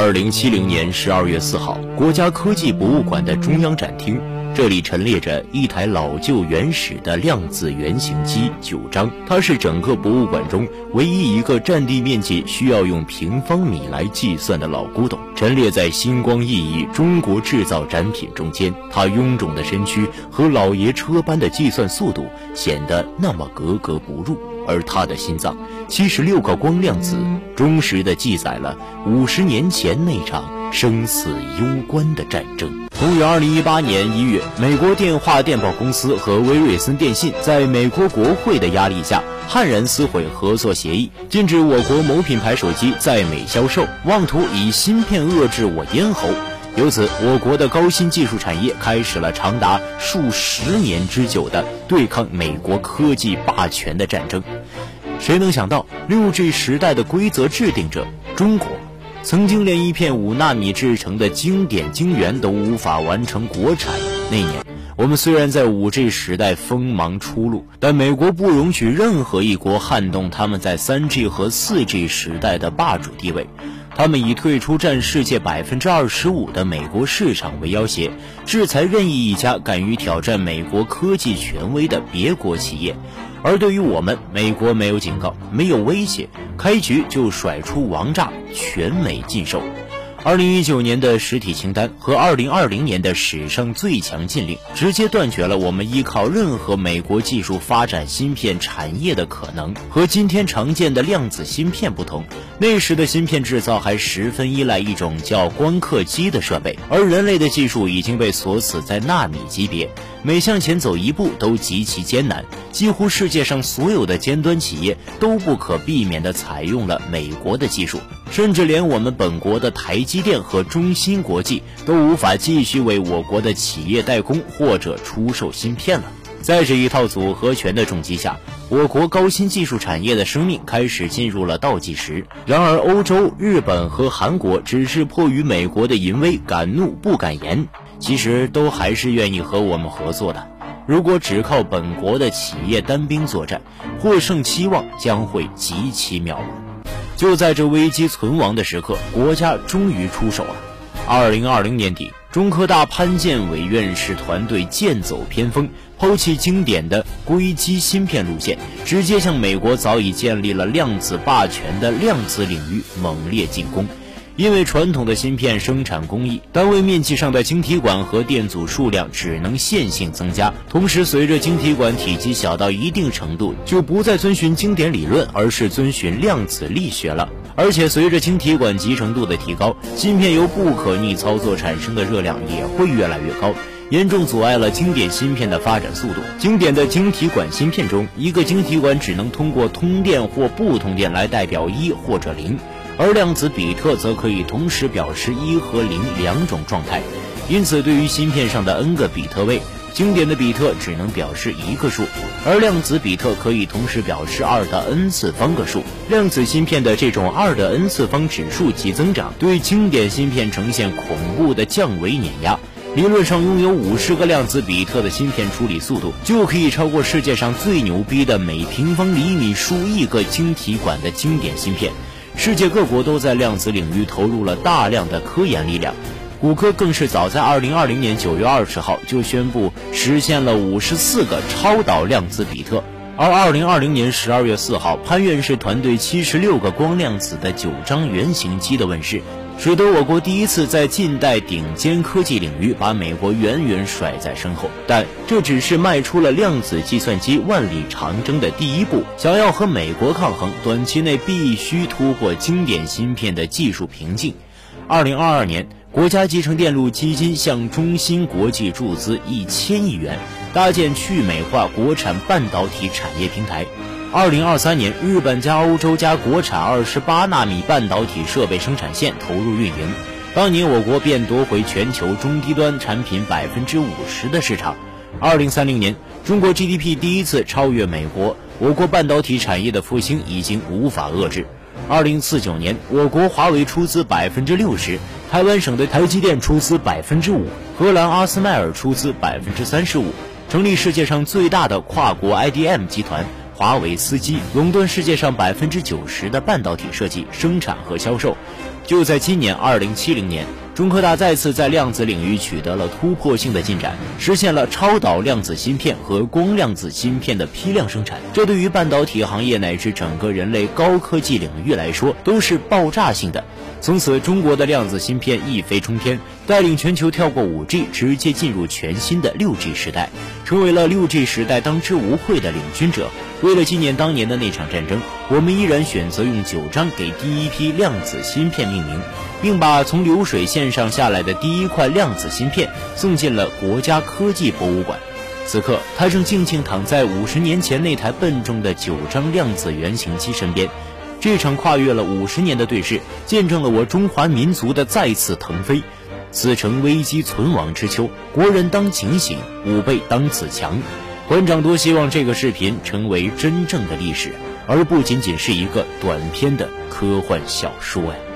二零七零年十二月四号，国家科技博物馆的中央展厅。这里陈列着一台老旧原始的量子原型机九章，它是整个博物馆中唯一一个占地面积需要用平方米来计算的老古董，陈列在星光熠熠中国制造展品中间。它臃肿的身躯和老爷车般的计算速度显得那么格格不入，而他的心脏，七十六个光量子，忠实地记载了五十年前那场。生死攸关的战争。公元二零一八年一月，美国电话电报公司和威瑞森电信在美国国会的压力下，悍然撕毁合作协议，禁止我国某品牌手机在美销售，妄图以芯片遏制我咽喉。由此，我国的高新技术产业开始了长达数十年之久的对抗美国科技霸权的战争。谁能想到，六 G 时代的规则制定者中国？曾经连一片五纳米制成的经典晶圆都无法完成国产。那年，我们虽然在五 G 时代锋芒初露，但美国不容许任何一国撼动他们在三 G 和四 G 时代的霸主地位。他们以退出占世界百分之二十五的美国市场为要挟，制裁任意一家敢于挑战美国科技权威的别国企业。而对于我们，美国没有警告，没有威胁，开局就甩出王炸，全美禁售。二零一九年的实体清单和二零二零年的史上最强禁令，直接断绝了我们依靠任何美国技术发展芯片产业的可能。和今天常见的量子芯片不同，那时的芯片制造还十分依赖一种叫光刻机的设备，而人类的技术已经被锁死在纳米级别。每向前走一步都极其艰难，几乎世界上所有的尖端企业都不可避免地采用了美国的技术，甚至连我们本国的台积电和中芯国际都无法继续为我国的企业代工或者出售芯片了。在这一套组合拳的重击下，我国高新技术产业的生命开始进入了倒计时。然而，欧洲、日本和韩国只是迫于美国的淫威，敢怒不敢言。其实都还是愿意和我们合作的。如果只靠本国的企业单兵作战，获胜期望将会极其渺茫。就在这危机存亡的时刻，国家终于出手了。二零二零年底，中科大潘建伟院士团队剑走偏锋，抛弃经典的硅基芯片路线，直接向美国早已建立了量子霸权的量子领域猛烈进攻。因为传统的芯片生产工艺，单位面积上的晶体管和电阻数量只能线性增加。同时，随着晶体管体积小到一定程度，就不再遵循经典理论，而是遵循量子力学了。而且，随着晶体管集成度的提高，芯片由不可逆操作产生的热量也会越来越高，严重阻碍了经典芯片的发展速度。经典的晶体管芯片中，一个晶体管只能通过通电或不通电来代表一或者零。而量子比特则可以同时表示一和零两种状态，因此对于芯片上的 n 个比特位，经典的比特只能表示一个数，而量子比特可以同时表示二的 n 次方个数。量子芯片的这种二的 n 次方指数级增长，对经典芯片呈现恐怖的降维碾压。理论上，拥有五十个量子比特的芯片处理速度，就可以超过世界上最牛逼的每平方厘米数亿个晶体管的经典芯片。世界各国都在量子领域投入了大量的科研力量，谷歌更是早在2020年9月20号就宣布实现了54个超导量子比特，而二零二零年十二月四号，潘院士团队七十六个光量子的九张原型机的问世。使得我国第一次在近代顶尖科技领域把美国远远甩在身后，但这只是迈出了量子计算机万里长征的第一步。想要和美国抗衡，短期内必须突破经典芯片的技术瓶颈。二零二二年，国家集成电路基金向中芯国际注资一千亿元，搭建去美化国产半导体产业平台。二零二三年，日本加欧洲加国产二十八纳米半导体设备生产线投入运营，当年我国便夺回全球中低端产品百分之五十的市场。二零三零年，中国 GDP 第一次超越美国，我国半导体产业的复兴已经无法遏制。二零四九年，我国华为出资百分之六十，台湾省的台积电出资百分之五，荷兰阿斯麦尔出资百分之三十五，成立世界上最大的跨国 IDM 集团。华为司机垄断世界上百分之九十的半导体设计、生产和销售，就在今年二零七零年。中科大再次在量子领域取得了突破性的进展，实现了超导量子芯片和光量子芯片的批量生产。这对于半导体行业乃至整个人类高科技领域来说都是爆炸性的。从此，中国的量子芯片一飞冲天，带领全球跳过 5G，直接进入全新的 6G 时代，成为了 6G 时代当之无愧的领军者。为了纪念当年的那场战争，我们依然选择用九章给第一批量子芯片命名。并把从流水线上下来的第一块量子芯片送进了国家科技博物馆。此刻，它正静静躺在五十年前那台笨重的九张量子原型机身边。这场跨越了五十年的对视，见证了我中华民族的再次腾飞。此诚危机存亡之秋，国人当警醒，吾辈当自强。馆长多希望这个视频成为真正的历史，而不仅仅是一个短篇的科幻小说呀。